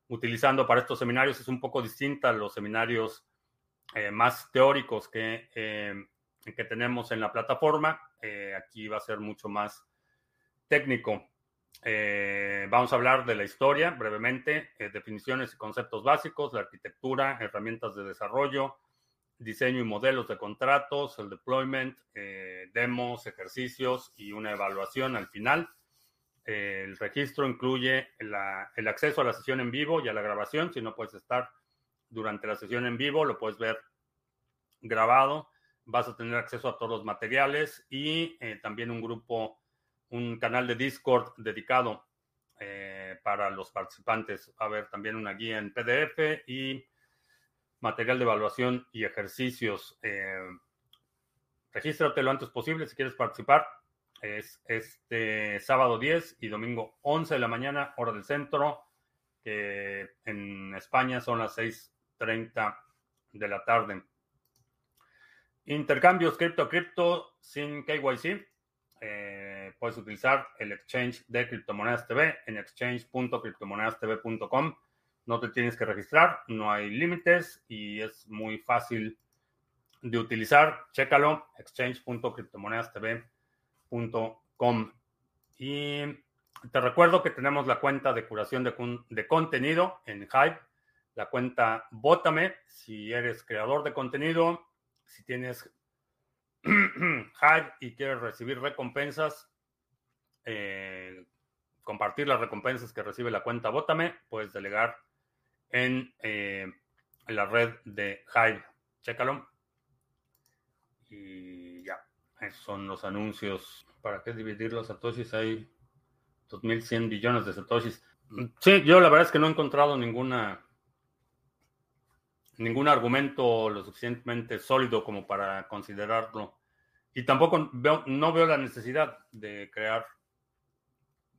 utilizando para estos seminarios es un poco distinta a los seminarios eh, más teóricos que, eh, que tenemos en la plataforma. Eh, aquí va a ser mucho más técnico. vamos a hablar de la historia brevemente, definiciones y conceptos básicos, la arquitectura, herramientas de desarrollo, diseño y modelos de contratos, el deployment, demos, ejercicios y una evaluación al final el registro incluye el acceso a la sesión en vivo y a la grabación. Si no puedes estar durante la sesión en vivo, lo puedes ver grabado. Vas a tener acceso a todos los materiales y eh, también un grupo, un canal de Discord dedicado eh, para los participantes. Va a haber también una guía en PDF y material de evaluación y ejercicios. Eh, regístrate lo antes posible si quieres participar es este sábado 10 y domingo 11 de la mañana, hora del centro, en España son las 6.30 de la tarde. Intercambios cripto cripto sin KYC. Eh, puedes utilizar el exchange de Criptomonedas TV en exchange.criptomonedastv.com. No te tienes que registrar, no hay límites y es muy fácil de utilizar. Chécalo, exchange.criptomonedastv.com Com. Y te recuerdo que tenemos la cuenta de curación de, contenido en Hive, la cuenta Bótame, si eres creador de contenido, si tienes Hive y quieres recibir recompensas, eh, compartir las recompensas que recibe la cuenta Bótame, puedes delegar en eh, la red de Hive. Chécalo. Y ya son los anuncios. ¿Para qué dividir los satoshis? Hay 2.100 billones de satoshis. Sí, yo la verdad es que no he encontrado ninguna ningún argumento lo suficientemente sólido como para considerarlo. Y tampoco veo, no veo la necesidad de crear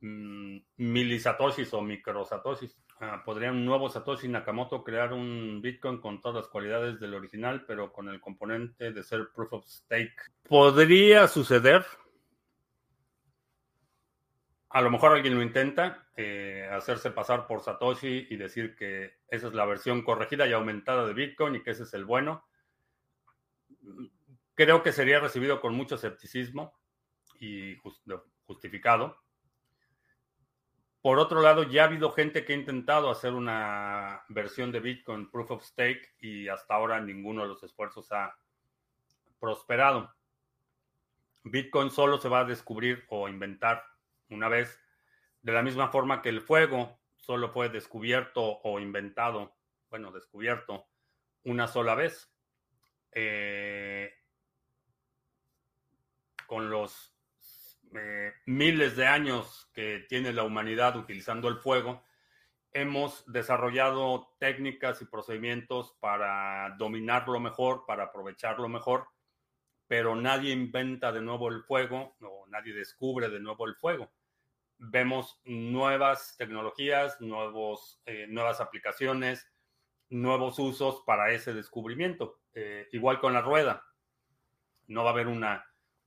mmm, milisatoshis o microsatoshis. Ah, podría un nuevo Satoshi Nakamoto crear un Bitcoin con todas las cualidades del original, pero con el componente de ser proof of stake. Podría suceder. A lo mejor alguien lo intenta, eh, hacerse pasar por Satoshi y decir que esa es la versión corregida y aumentada de Bitcoin y que ese es el bueno. creo que sería recibido con mucho escepticismo y justificado. Por otro lado, ya ha habido gente que ha intentado hacer una versión de Bitcoin Proof of Stake y hasta ahora ninguno de los esfuerzos ha prosperado. Bitcoin solo se va a descubrir o inventar una vez, de la misma forma que el fuego solo fue descubierto o inventado, bueno, descubierto una sola vez. Eh, con los eh, miles de años que tiene la humanidad utilizando el fuego, hemos desarrollado técnicas y procedimientos para dominarlo mejor, para aprovecharlo mejor, pero nadie inventa de nuevo el fuego o nadie descubre de nuevo el fuego. Vemos nuevas tecnologías, nuevos, eh, nuevas aplicaciones, nuevos usos para ese descubrimiento. Eh, igual con la rueda. No va a haber una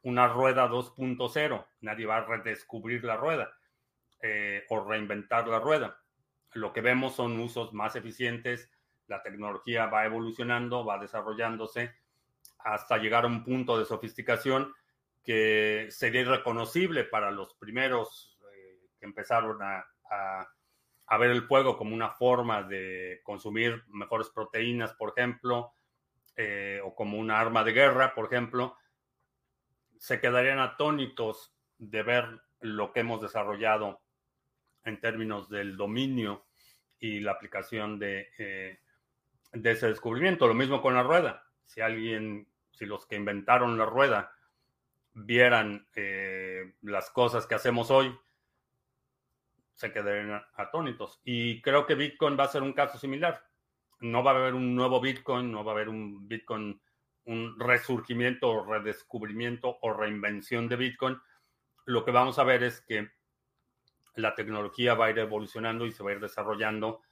una rueda 2.0. Nadie va a redescubrir la rueda eh, o reinventar la rueda. Lo que vemos son usos más eficientes, la tecnología va evolucionando, va desarrollándose hasta llegar a un punto de sofisticación que sería irreconocible para los primeros eh, que empezaron a, ver el fuego como una forma de consumir mejores proteínas, por ejemplo, eh, o como una arma de guerra, por ejemplo se quedarían atónitos de ver lo que hemos desarrollado en términos del dominio y la aplicación de, eh, ese descubrimiento. Lo mismo con la rueda. Si alguien, si los que inventaron la rueda vieran eh, las cosas que hacemos hoy, se quedarían atónitos. Y creo que Bitcoin va a ser un caso similar. No va a haber un nuevo Bitcoin, no va a haber un Bitcoin un resurgimiento o redescubrimiento o reinvención de Bitcoin, lo que vamos a ver es que la tecnología va a ir evolucionando y se va a ir desarrollando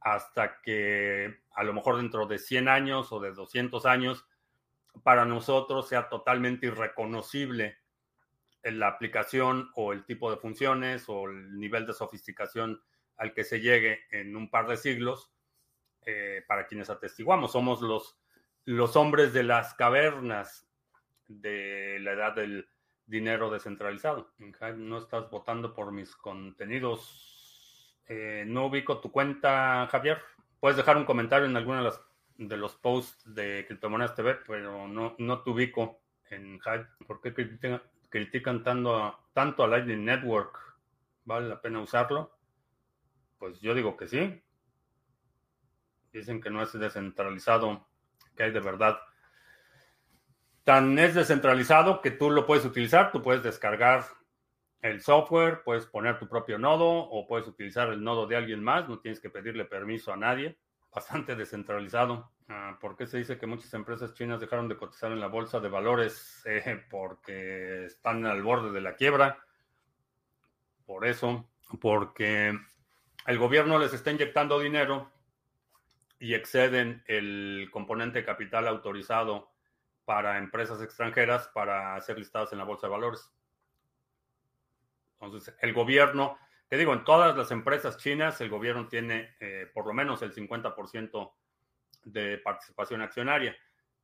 hasta que a lo mejor dentro de 100 años o de 200 años, para nosotros sea totalmente irreconocible la aplicación o el tipo de funciones o el nivel de sofisticación al que se llegue en un par de siglos eh, para quienes atestiguamos. Somos los los hombres de las cavernas de la edad del dinero descentralizado. No estás votando por mis contenidos. Eh, no ubico tu cuenta, Javier. Puedes dejar un comentario en alguno de los, posts de Criptomonedas TV, pero no, no te ubico en Hive. ¿Por qué critican, tanto, a, tanto a Lightning Network? ¿Vale la pena usarlo? Pues yo digo que sí. Dicen que no es descentralizado que hay de verdad. Tan es descentralizado que tú lo puedes utilizar, tú puedes descargar el software, puedes poner tu propio nodo o puedes utilizar el nodo de alguien más, no tienes que pedirle permiso a nadie. Bastante descentralizado. Ah, ¿Por qué se dice que muchas empresas chinas dejaron de cotizar en la bolsa de valores? Eh, porque están al borde de la quiebra. Por eso, porque el gobierno les está inyectando dinero y exceden el componente capital autorizado para empresas extranjeras para ser listadas en la bolsa de valores. Entonces, el gobierno, te digo, en todas las empresas chinas, el gobierno tiene eh, por lo menos el 50% de participación accionaria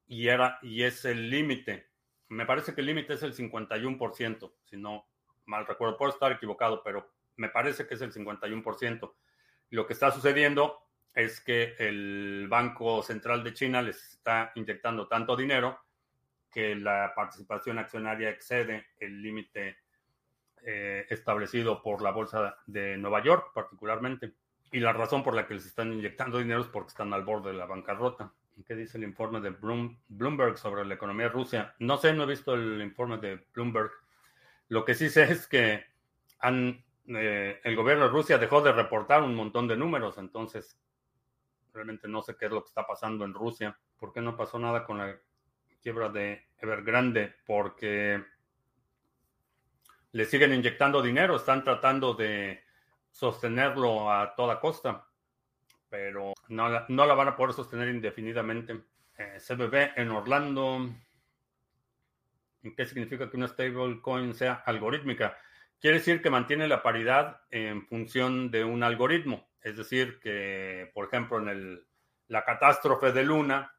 y, era, y es el límite. Me parece que el límite es el 51%, si no mal recuerdo, puedo estar equivocado, pero me parece que es el 51%. Lo que está sucediendo es que el Banco Central de China les está inyectando tanto dinero que la participación accionaria excede el límite eh, establecido por la Bolsa de Nueva York particularmente. Y la razón por la que les están inyectando dinero es porque están al borde de la bancarrota. ¿Qué dice el informe de Bloomberg sobre la economía de Rusia? No sé, no he visto el informe de Bloomberg. Lo que sí sé es que han, eh, el gobierno de Rusia dejó de reportar un montón de números, entonces Realmente no sé qué es lo que está pasando en Rusia. ¿Por qué no pasó nada con la quiebra de Evergrande? Porque le siguen inyectando dinero, están tratando de sostenerlo a toda costa, pero no la, no la van a poder sostener indefinidamente. Eh, CBB en Orlando. ¿Qué significa que una stablecoin sea algorítmica? Quiere decir que mantiene la paridad en función de un algoritmo. Es decir, que, por ejemplo, en el, la catástrofe de Luna,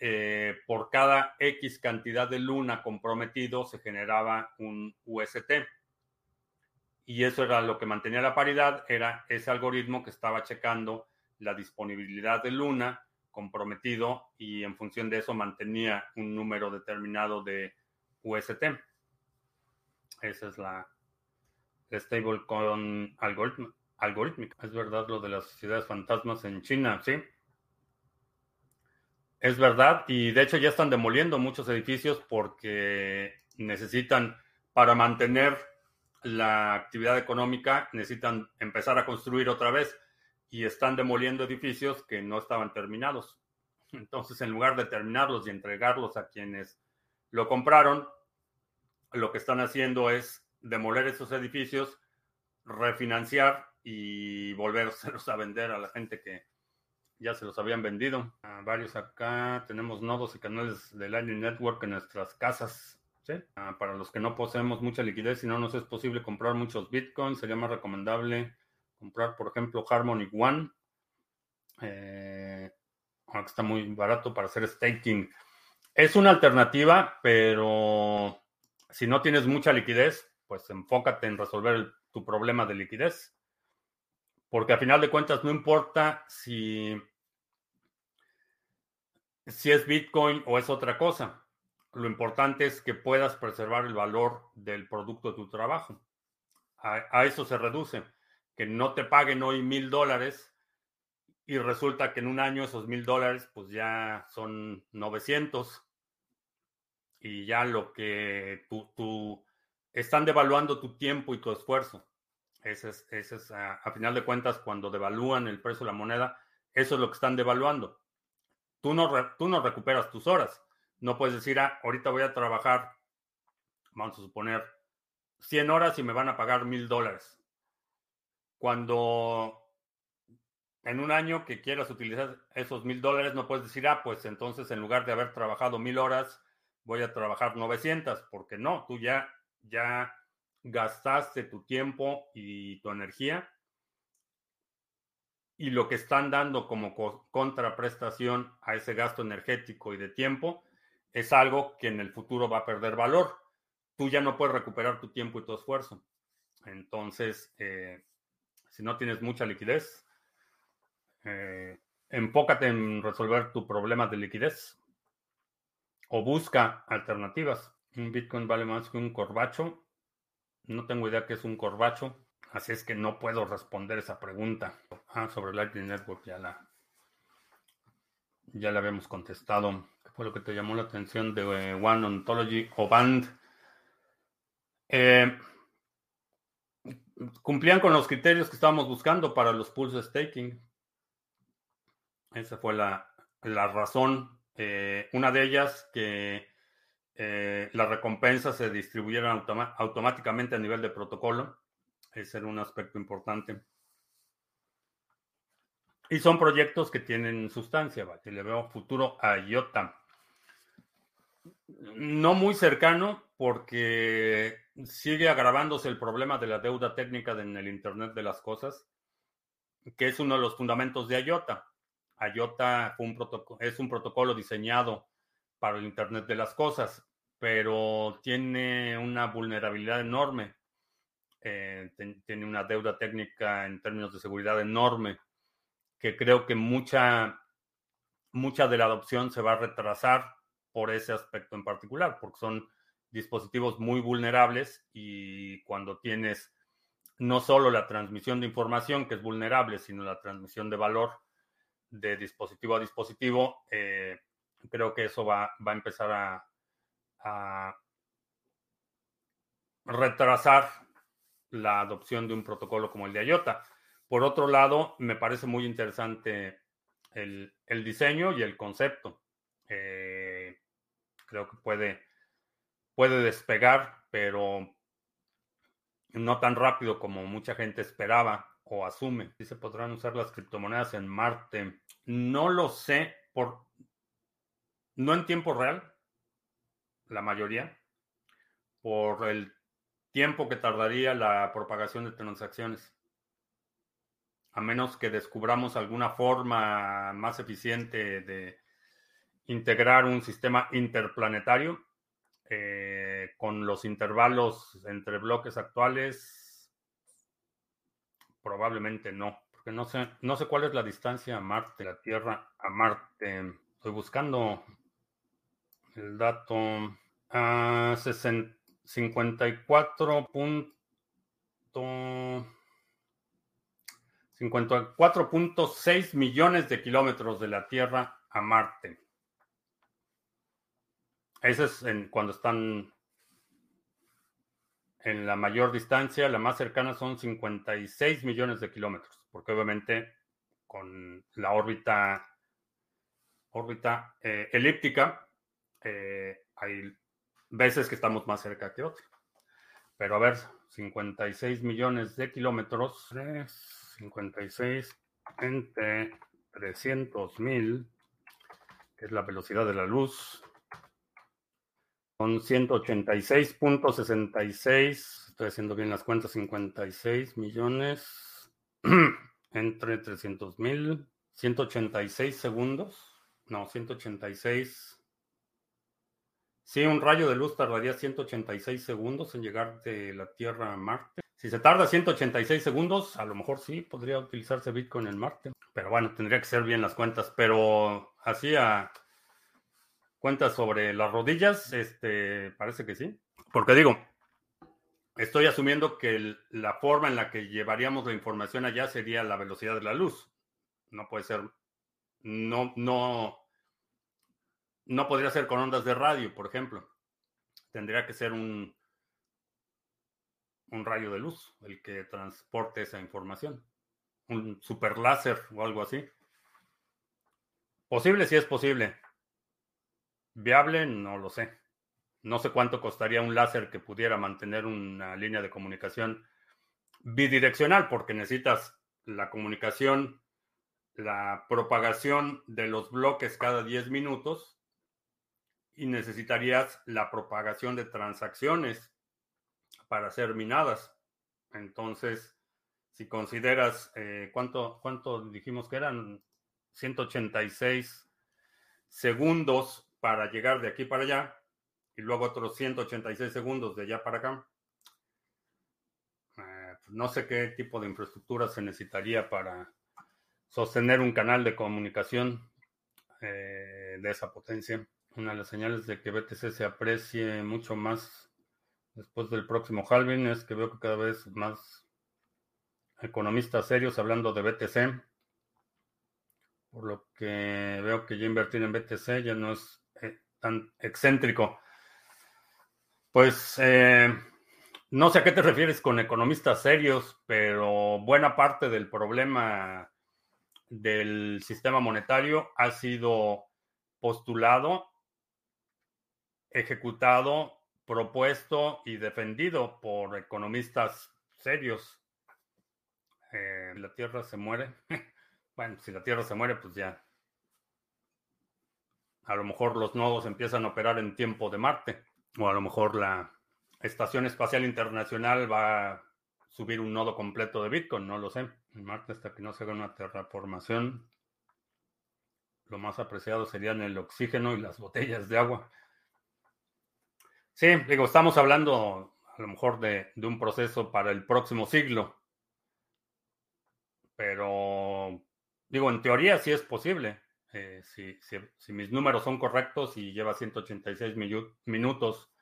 eh, por cada X cantidad de luna comprometido se generaba un UST. Y eso era lo que mantenía la paridad, era ese algoritmo que estaba checando la disponibilidad de luna comprometido y en función de eso mantenía un número determinado de UST. Esa es la stablecoin algorítmica. Es verdad lo de las sociedades fantasmas en China, ¿sí? Es verdad, y de hecho ya están demoliendo muchos edificios porque necesitan, para mantener la actividad económica, necesitan empezar a construir otra vez y están demoliendo edificios que no estaban terminados. Entonces, en lugar de terminarlos y entregarlos a quienes lo compraron, lo que están haciendo es demoler esos edificios, refinanciar y volvérselos a vender a la gente que ya se los habían vendido. Varios acá tenemos nodos y canales de Lightning Network en nuestras casas. Ah, para los que no poseemos mucha liquidez y no nos es posible comprar muchos bitcoins, sería más recomendable comprar, por ejemplo, Harmony One. Eh, está muy barato para hacer staking. Es una alternativa, pero si no tienes mucha liquidez, pues enfócate en resolver tu problema de liquidez. Porque a final de cuentas no importa si, si es Bitcoin o es otra cosa. Lo importante es que puedas preservar el valor del producto de tu trabajo. A, eso se reduce. Que no te paguen hoy mil dólares y resulta que en un año esos mil dólares pues ya son 900 y ya lo que tú, están devaluando tu tiempo y tu esfuerzo. Ese es, a, final de cuentas, cuando devalúan el precio de la moneda, eso es lo que están devaluando. Tú no, tú no recuperas tus horas. No puedes decir, ah, ahorita voy a trabajar, vamos a suponer, 100 horas y me van a pagar mil dólares. Cuando en un año que quieras utilizar esos mil dólares, no puedes decir, ah, pues entonces en lugar de haber trabajado mil horas, voy a trabajar 900, porque no, tú ya, ya gastaste tu tiempo y tu energía y lo que están dando como contraprestación a ese gasto energético y de tiempo es algo que en el futuro va a perder valor. Tú ya no puedes recuperar tu tiempo y tu esfuerzo. Entonces, eh, si no tienes mucha liquidez, eh, enfócate en resolver tu problema de liquidez o busca alternativas. Un Bitcoin vale más que un corbacho. No tengo idea qué es un corbacho, así es que no puedo responder esa pregunta. Ah, sobre Lightning Network ya la, ya la habíamos contestado. ¿Qué fue lo que te llamó la atención de eh, One Ontology o Band? Eh, cumplían con los criterios que estábamos buscando para los pools staking. Esa fue la, razón. Eh, una de ellas que eh, las recompensas se distribuyeron automáticamente a nivel de protocolo. Ese era un aspecto importante. Y son proyectos que tienen sustancia, ¿vale? le veo futuro a IOTA. No muy cercano, porque sigue agravándose el problema de la deuda técnica en el Internet de las Cosas, que es uno de los fundamentos de IOTA. IOTA es un protocolo diseñado para el Internet de las Cosas, pero tiene una vulnerabilidad enorme. Eh, tiene una deuda técnica en términos de seguridad enorme, que creo que mucha, mucha de la adopción se va a retrasar por ese aspecto en particular, porque son dispositivos muy vulnerables y cuando tienes no solo la transmisión de información que es vulnerable, sino la transmisión de valor de dispositivo a dispositivo, eh, creo que eso va, va a empezar a, retrasar la adopción de un protocolo como el de IOTA. Por otro lado, me parece muy interesante el, diseño y el concepto. Eh, creo que puede, puede despegar, pero no tan rápido como mucha gente esperaba o asume. Si se podrán usar las criptomonedas en Marte. No lo sé, por, no en tiempo real, la mayoría, por el tiempo que tardaría la propagación de transacciones. A menos que descubramos alguna forma más eficiente de integrar un sistema interplanetario eh, con los intervalos entre bloques actuales, probablemente no, porque no sé, no sé cuál es la distancia a Marte, la Tierra a Marte. Estoy buscando el dato a 54. 54.6 millones de kilómetros de la Tierra a Marte. Ese es en, cuando están en la mayor distancia, la más cercana son 56 millones de kilómetros, porque obviamente con la órbita, órbita eh, elíptica eh, hay veces que estamos más cerca que otros. Pero a ver, 56 millones de kilómetros, 56 entre 300 mil, que es la velocidad de la luz, son 186.66, estoy haciendo bien las cuentas, 56 millones entre 300 mil, 186 segundos, no, 186. Sí, un rayo de luz tardaría 186 segundos en llegar de la Tierra a Marte. Si se tarda 186 segundos, a lo mejor sí podría utilizarse Bitcoin en Marte. Pero bueno, tendría que ser bien las cuentas. Pero así a cuentas sobre las rodillas, este, parece que sí. Porque digo, estoy asumiendo que la forma en la que llevaríamos la información allá sería la velocidad de la luz. No puede ser, no, no, no podría ser con ondas de radio, por ejemplo. Tendría que ser un, un rayo de luz el que transporte esa información. Un super láser o algo así. Posible, si es posible. Viable, no lo sé. No sé cuánto costaría un láser que pudiera mantener una línea de comunicación bidireccional, porque necesitas la comunicación, la propagación de los bloques cada 10 minutos y necesitarías la propagación de transacciones para ser minadas. Entonces, si consideras, eh, ¿cuánto, ¿cuánto dijimos que eran? 186 segundos para llegar de aquí para allá y luego otros 186 segundos de allá para acá. Eh, pues no sé qué tipo de infraestructura se necesitaría para sostener un canal de comunicación eh, de esa potencia. Una de las señales de que BTC se aprecie mucho más después del próximo halving es que veo que cada vez más economistas serios hablando de BTC. Por lo que veo que ya invertir en BTC ya no es tan excéntrico. Pues eh, no sé a qué te refieres con economistas serios, pero buena parte del problema del sistema monetario ha sido postulado, ejecutado, propuesto y defendido por economistas serios. Eh, la Tierra se muere. bueno, si la Tierra se muere, pues ya a lo mejor los nodos empiezan a operar en tiempo de Marte, o a lo mejor la Estación Espacial Internacional va a subir un nodo completo de Bitcoin, no lo sé. Marte hasta que no se haga una terraformación, lo más apreciado serían el oxígeno y las botellas de agua. Sí, digo, estamos hablando a lo mejor de, de un proceso para el próximo siglo, pero digo, en teoría sí es posible. Eh, si, mis números son correctos y lleva 186 minutos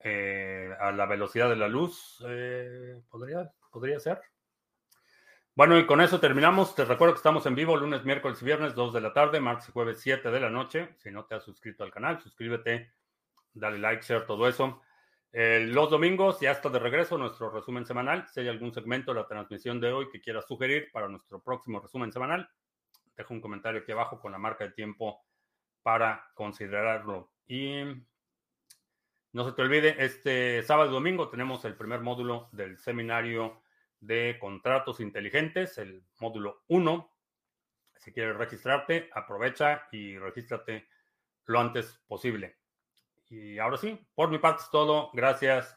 eh, a la velocidad de la luz, eh, podría, podría ser. Bueno, y con eso terminamos. Te recuerdo que estamos en vivo lunes, miércoles y viernes, 2 de la tarde, martes y jueves, 7 de la noche. Si no te has suscrito al canal, suscríbete, dale like, share, todo eso. los domingos ya está de regreso nuestro resumen semanal. Si hay algún segmento de la transmisión de hoy que quieras sugerir para nuestro próximo resumen semanal, dejo un comentario aquí abajo con la marca de tiempo para considerarlo. Y no se te olvide, este sábado y domingo tenemos el primer módulo del seminario de contratos inteligentes, el módulo 1. Si quieres registrarte, aprovecha y regístrate lo antes posible. Y ahora sí, por mi parte es todo. Gracias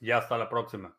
y hasta la próxima.